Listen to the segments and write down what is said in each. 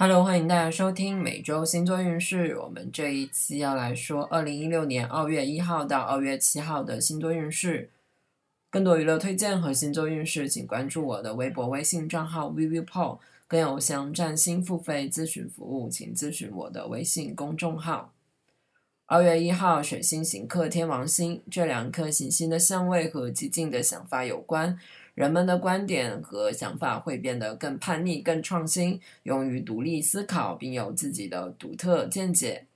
Hello，欢迎大家收听每周星座运势。我们这一期要来说二零一六年二月一号到二月七号的星座运势。更多娱乐推荐和星座运势，请关注我的微博、微信账号 vivipo。更有想占星付费咨询服务，请咨询我的微信公众号。二月一号，水星刑克天王星，这两颗行星的相位和激进的想法有关。人们的观点和想法会变得更叛逆、更创新，勇于独立思考，并有自己的独特见解。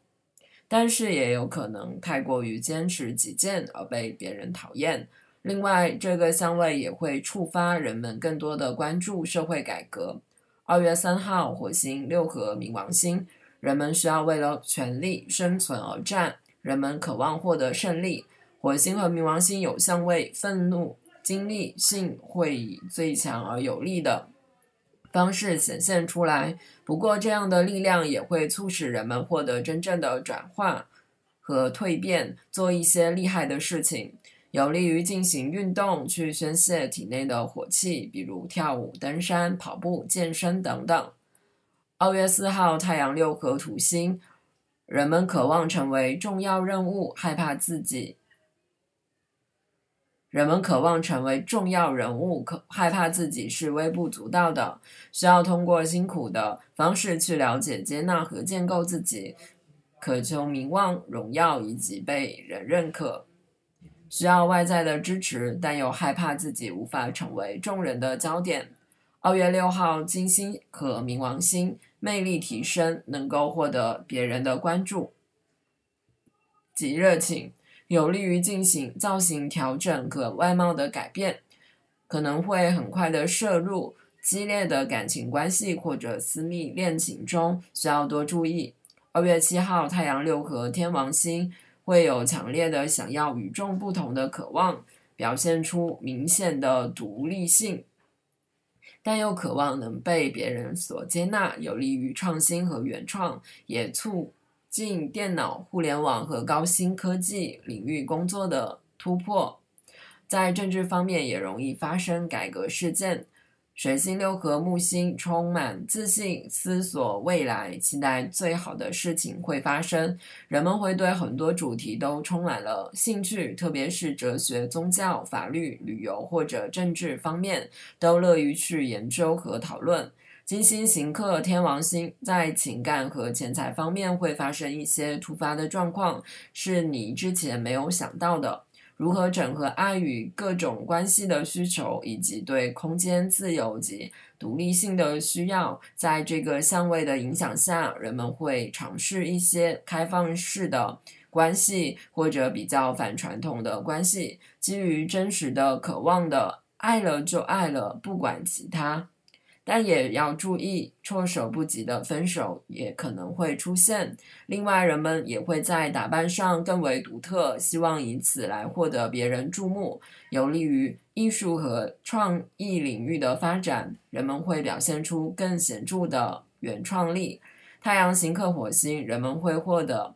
但是也有可能太过于坚持己见而被别人讨厌。另外，这个相位也会触发人们更多的关注社会改革。二月三号，火星六合冥王星，人们需要为了权力、生存而战，人们渴望获得胜利。火星和冥王星有相位，愤怒。经历性会以最强而有力的方式显现出来，不过这样的力量也会促使人们获得真正的转化和蜕变，做一些厉害的事情，有利于进行运动去宣泄体内的火气，比如跳舞、登山、跑步、健身等等。二月四号，太阳六合土星，人们渴望成为重要任务，害怕自己。人们渴望成为重要人物，可害怕自己是微不足道的，需要通过辛苦的方式去了解、接纳和建构自己，渴求名望、荣耀以及被人认可，需要外在的支持，但又害怕自己无法成为众人的焦点。二月六号，金星和冥王星魅力提升，能够获得别人的关注及热情。有利于进行造型调整和外貌的改变，可能会很快的摄入激烈的感情关系或者私密恋情中，需要多注意。二月七号，太阳六合天王星会有强烈的想要与众不同的渴望，表现出明显的独立性，但又渴望能被别人所接纳，有利于创新和原创，也促。进电脑、互联网和高新科技领域工作的突破，在政治方面也容易发生改革事件。水星六合木星充满自信，思索未来，期待最好的事情会发生。人们会对很多主题都充满了兴趣，特别是哲学、宗教、法律、旅游或者政治方面，都乐于去研究和讨论。金星行克天王星，在情感和钱财方面会发生一些突发的状况，是你之前没有想到的。如何整合爱与各种关系的需求，以及对空间自由及独立性的需要，在这个相位的影响下，人们会尝试一些开放式的关系，或者比较反传统的关系，基于真实的渴望的，爱了就爱了，不管其他。但也要注意，措手不及的分手也可能会出现。另外，人们也会在打扮上更为独特，希望以此来获得别人注目，有利于艺术和创意领域的发展。人们会表现出更显著的原创力。太阳行克火星，人们会获得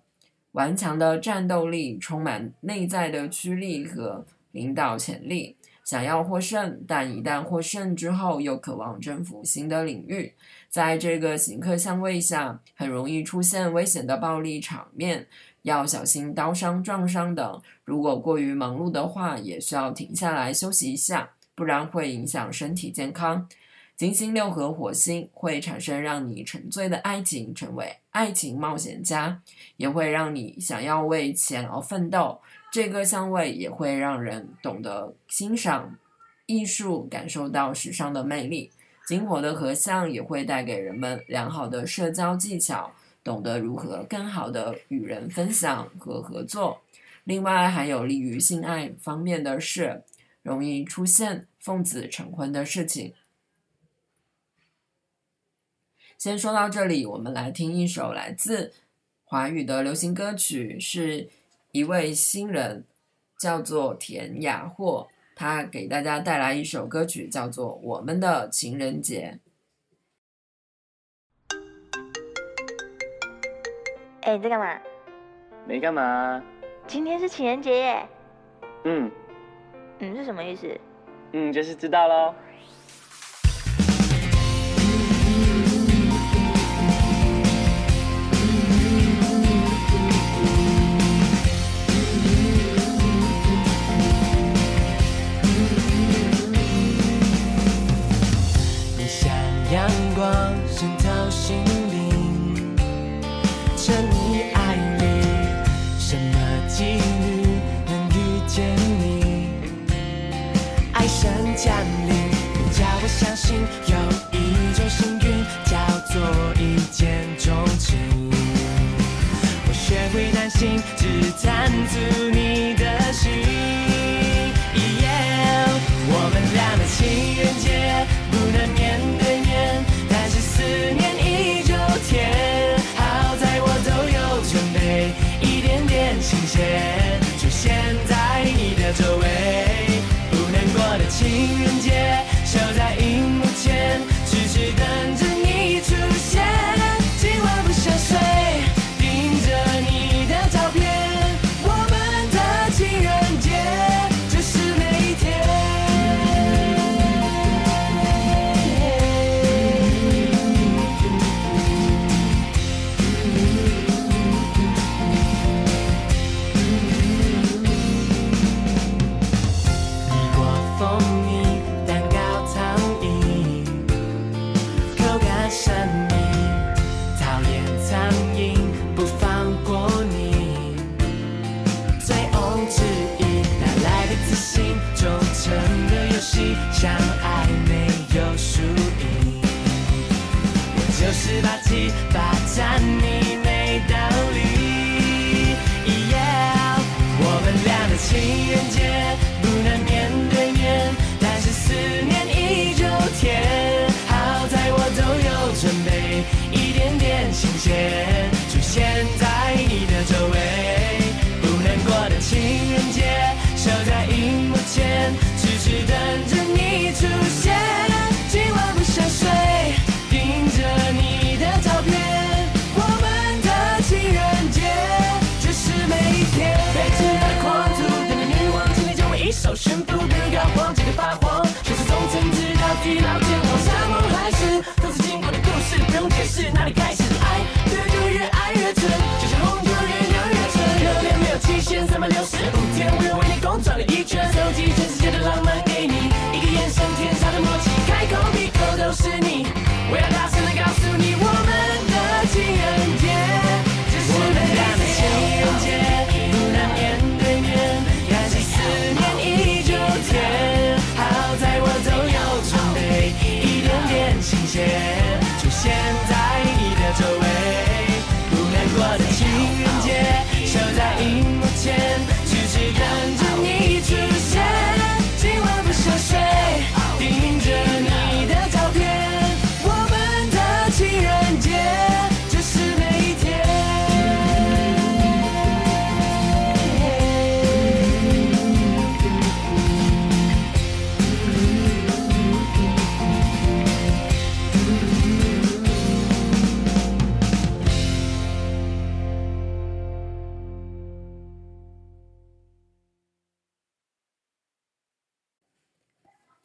顽强的战斗力，充满内在的驱力和领导潜力。想要获胜，但一旦获胜之后，又渴望征服新的领域。在这个行客相位下，很容易出现危险的暴力场面，要小心刀伤、撞伤等。如果过于忙碌的话，也需要停下来休息一下，不然会影响身体健康。金星六合火星会产生让你沉醉的爱情，成为爱情冒险家，也会让你想要为钱而奋斗。这个相位也会让人懂得欣赏艺术，感受到时尚的魅力。金火的合相也会带给人们良好的社交技巧，懂得如何更好的与人分享和合作。另外，还有利于性爱方面的事，容易出现奉子成婚的事情。先说到这里，我们来听一首来自华语的流行歌曲，是。一位新人叫做田雅霍，他给大家带来一首歌曲，叫做《我们的情人节》。哎，你在干嘛？没干嘛。今天是情人节耶。嗯。嗯是什么意思？嗯，就是知道喽。降临，叫我相信有一种幸运叫做一见钟情。我学会担心，只贪图你的心。Yeah，我们俩的情人节不能面对面，但是思念依旧甜。好在我都有准备，一点点新鲜出现在你的周围。新鲜出现在你的周围。不能过的情人节，守在荧幕前，痴痴等着你出现。今晚不想睡，盯着你的照片。我们的情人节就是每一天。被知道的狂徒，等着女王今天将会一手宣布，别人搞黄，记得发黄。全是从曾知道地老天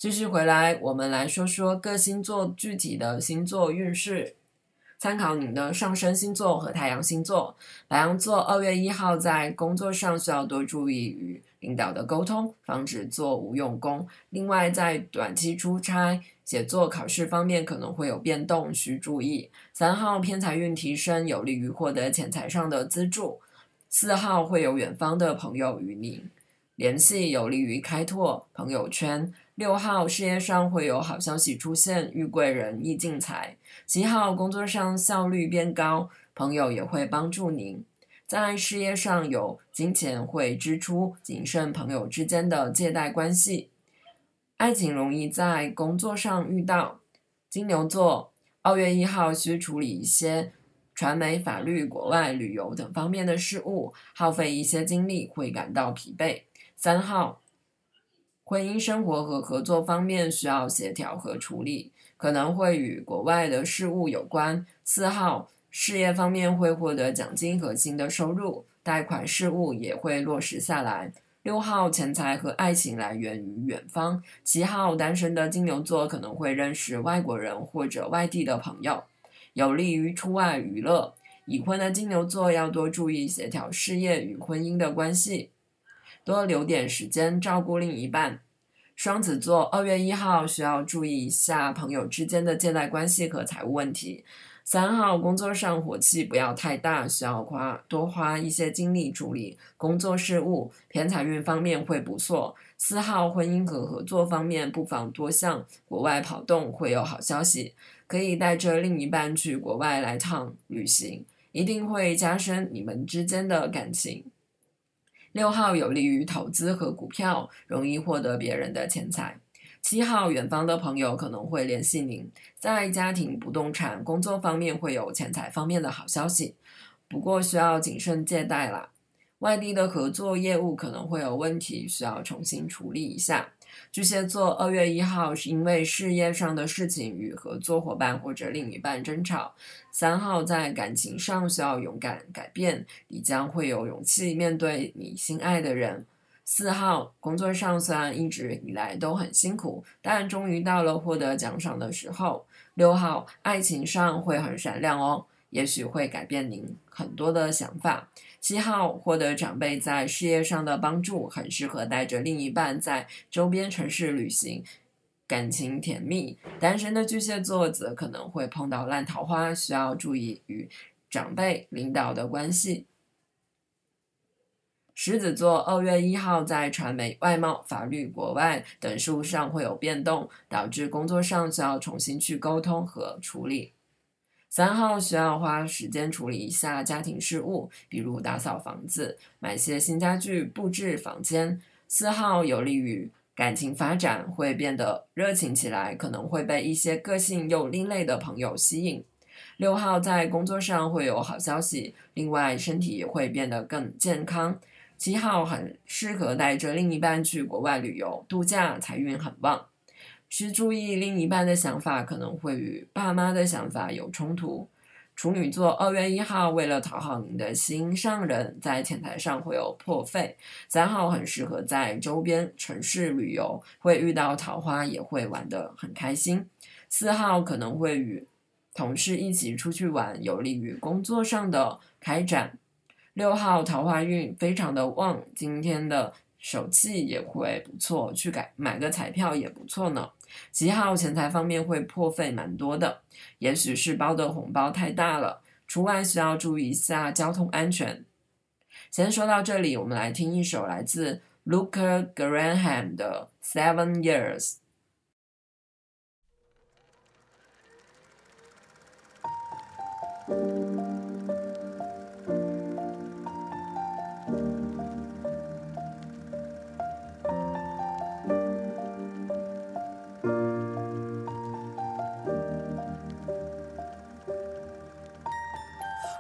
继续回来，我们来说说各星座具体的星座运势。参考您的上升星座和太阳星座。白羊座二月一号在工作上需要多注意与领导的沟通，防止做无用功。另外，在短期出差、写作、考试方面可能会有变动，需注意。三号偏财运提升，有利于获得钱财上的资助。四号会有远方的朋友与你联系，有利于开拓朋友圈。六号事业上会有好消息出现，遇贵人易进财。七号工作上效率变高，朋友也会帮助您。在事业上有金钱会支出，谨慎朋友之间的借贷关系。爱情容易在工作上遇到。金牛座二月一号需处理一些传媒、法律、国外旅游等方面的事务，耗费一些精力，会感到疲惫。三号。婚姻生活和合作方面需要协调和处理，可能会与国外的事务有关。四号事业方面会获得奖金和新的收入，贷款事务也会落实下来。六号钱财和爱情来源于远方。七号单身的金牛座可能会认识外国人或者外地的朋友，有利于出外娱乐。已婚的金牛座要多注意协调事业与婚姻的关系。多留点时间照顾另一半。双子座二月一号需要注意一下朋友之间的借贷关系和财务问题。三号工作上火气不要太大，需要花多花一些精力处理工作事务，偏财运方面会不错。四号婚姻和合作方面不妨多向国外跑动，会有好消息，可以带着另一半去国外来趟旅行，一定会加深你们之间的感情。六号有利于投资和股票，容易获得别人的钱财。七号，远方的朋友可能会联系您，在家庭、不动产、工作方面会有钱财方面的好消息，不过需要谨慎借贷啦。外地的合作业务可能会有问题，需要重新处理一下。巨蟹座二月一号是因为事业上的事情与合作伙伴或者另一半争吵。三号在感情上需要勇敢改变，你将会有勇气面对你心爱的人。四号工作上虽然一直以来都很辛苦，但终于到了获得奖赏的时候。六号爱情上会很闪亮哦，也许会改变您很多的想法。七号获得长辈在事业上的帮助，很适合带着另一半在周边城市旅行，感情甜蜜。单身的巨蟹座则可能会碰到烂桃花，需要注意与长辈、领导的关系。狮子座二月一号在传媒、外贸、法律、国外等事务上会有变动，导致工作上需要重新去沟通和处理。三号需要花时间处理一下家庭事务，比如打扫房子、买些新家具、布置房间。四号有利于感情发展，会变得热情起来，可能会被一些个性又另类的朋友吸引。六号在工作上会有好消息，另外身体也会变得更健康。七号很适合带着另一半去国外旅游度假，财运很旺。需注意另一半的想法可能会与爸妈的想法有冲突。处女座二月一号为了讨好您的心上人，在钱财上会有破费。三号很适合在周边城市旅游，会遇到桃花，也会玩得很开心。四号可能会与同事一起出去玩，有利于工作上的开展。六号桃花运非常的旺，今天的手气也会不错，去改买个彩票也不错呢。七号钱财方面会破费蛮多的，也许是包的红包太大了，除外需要注意一下交通安全。先说到这里，我们来听一首来自 Luca Graham 的《Seven Years》。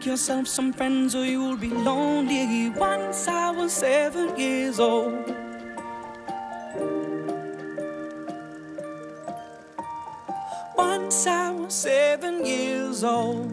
make yourself some friends or you'll be lonely. Once I was seven years old. Once I was seven years old.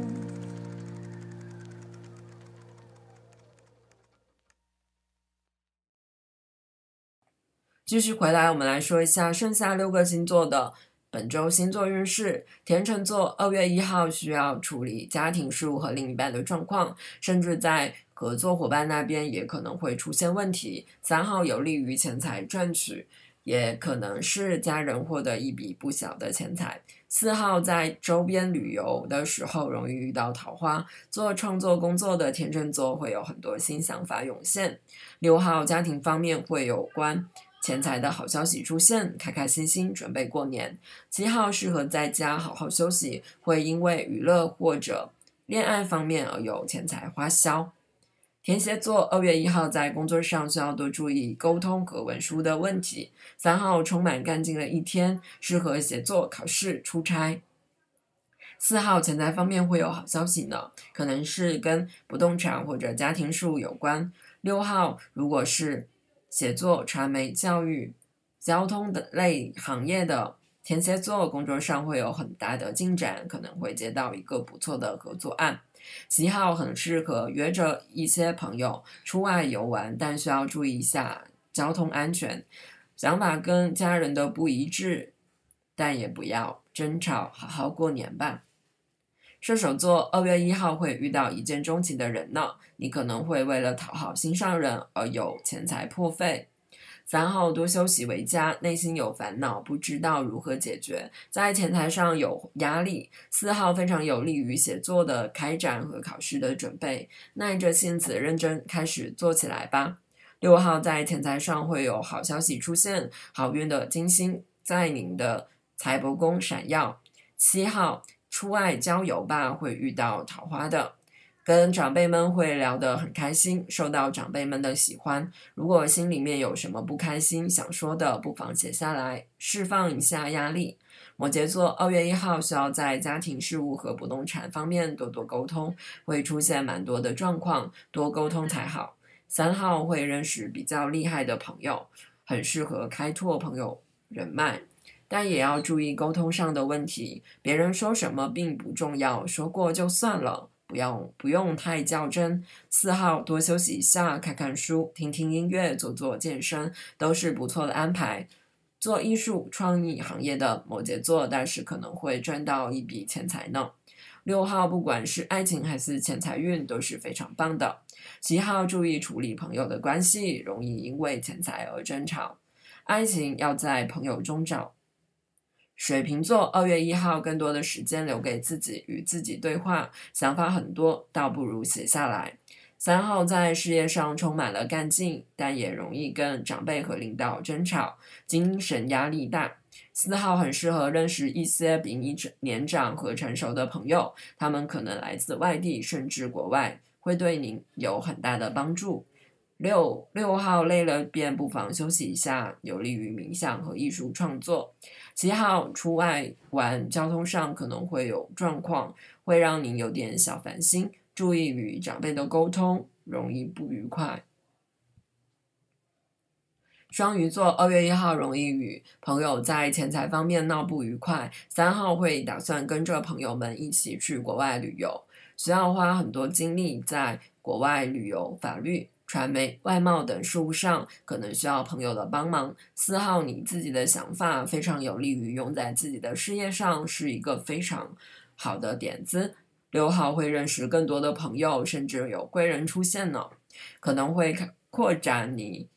继续回来，我们来说一下剩下六个星座的本周星座运势。天秤座二月一号需要处理家庭事务和另一半的状况，甚至在合作伙伴那边也可能会出现问题。三号有利于钱财赚取，也可能是家人获得一笔不小的钱财。四号在周边旅游的时候容易遇到桃花，做创作工作的天秤座会有很多新想法涌现。六号家庭方面会有关钱财的好消息出现，开开心心准备过年。七号适合在家好好休息，会因为娱乐或者恋爱方面而有钱财花销。天蝎座二月一号在工作上需要多注意沟通和文书的问题。三号充满干劲的一天，适合写作、考试、出差。四号钱财方面会有好消息呢，可能是跟不动产或者家庭事务有关。六号如果是写作、传媒、教育、交通等类行业的天蝎座，工作上会有很大的进展，可能会接到一个不错的合作案。七号很适合约着一些朋友出外游玩，但需要注意一下交通安全。想法跟家人的不一致，但也不要争吵，好好过年吧。射手座二月一号会遇到一见钟情的人呢，你可能会为了讨好心上人而有钱财破费。三号多休息为佳，内心有烦恼，不知道如何解决，在钱财上有压力。四号非常有利于写作的开展和考试的准备，耐着性子认真开始做起来吧。六号在钱财上会有好消息出现，好运的金星在您的财帛宫闪耀。七号出外郊游吧，会遇到桃花的。跟长辈们会聊得很开心，受到长辈们的喜欢。如果心里面有什么不开心想说的，不妨写下来，释放一下压力。摩羯座二月一号需要在家庭事务和不动产方面多多沟通，会出现蛮多的状况，多沟通才好。三号会认识比较厉害的朋友，很适合开拓朋友人脉，但也要注意沟通上的问题。别人说什么并不重要，说过就算了。不要不用太较真。四号多休息一下，看看书，听听音乐，做做健身，都是不错的安排。做艺术创意行业的摩羯座，但是可能会赚到一笔钱财呢。六号不管是爱情还是钱财运都是非常棒的。七号注意处理朋友的关系，容易因为钱财而争吵。爱情要在朋友中找。水瓶座二月一号，更多的时间留给自己，与自己对话，想法很多，倒不如写下来。三号在事业上充满了干劲，但也容易跟长辈和领导争吵，精神压力大。四号很适合认识一些比你年长和成熟的朋友，他们可能来自外地甚至国外，会对您有很大的帮助。六六号累了便不妨休息一下，有利于冥想和艺术创作。七号出外玩，交通上可能会有状况，会让您有点小烦心，注意与长辈的沟通，容易不愉快。双鱼座二月一号容易与朋友在钱财方面闹不愉快，三号会打算跟着朋友们一起去国外旅游，需要花很多精力在国外旅游、法律、传媒、外贸等事务上，可能需要朋友的帮忙。四号你自己的想法非常有利于用在自己的事业上，是一个非常好的点子。六号会认识更多的朋友，甚至有贵人出现呢，可能会扩展你。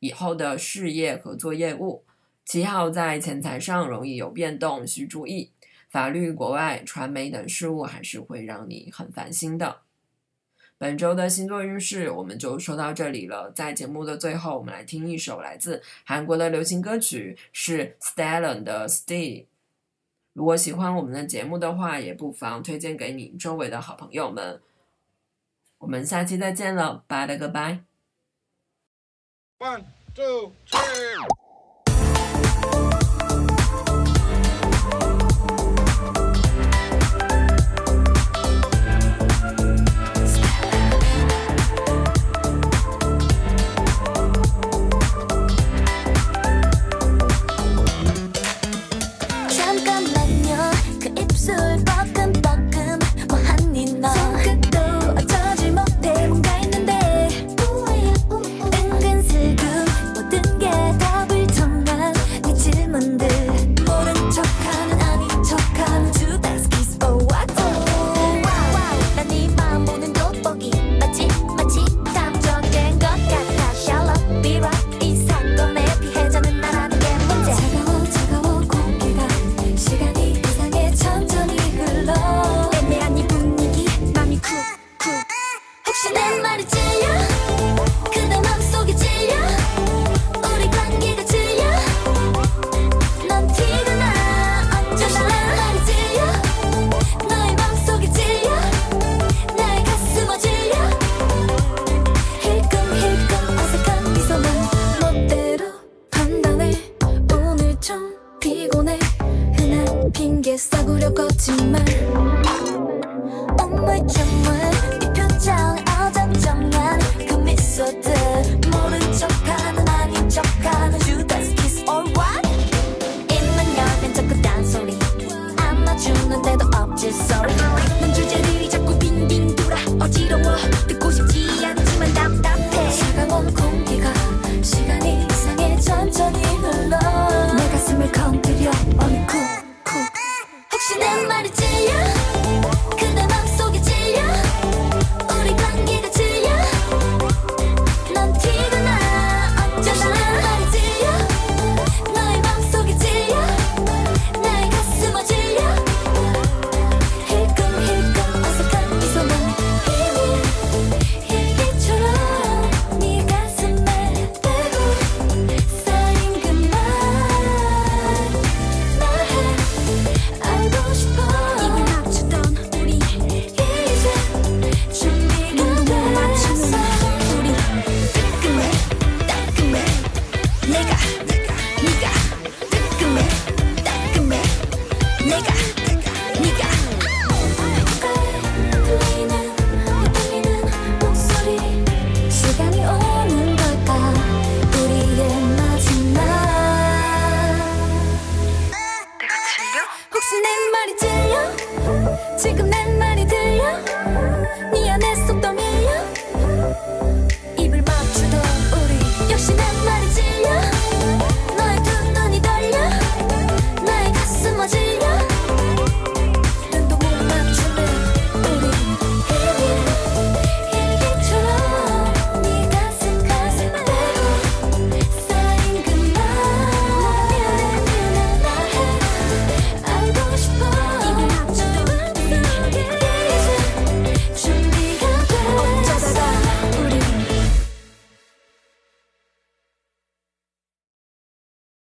以后的事业合作业务，七号在钱财上容易有变动，需注意。法律、国外、传媒等事务还是会让你很烦心的。本周的星座运势我们就说到这里了。在节目的最后，我们来听一首来自韩国的流行歌曲，是 Stellan 的 Stay。如果喜欢我们的节目的话，也不妨推荐给你周围的好朋友们。我们下期再见了，拜了个拜。One, two, three.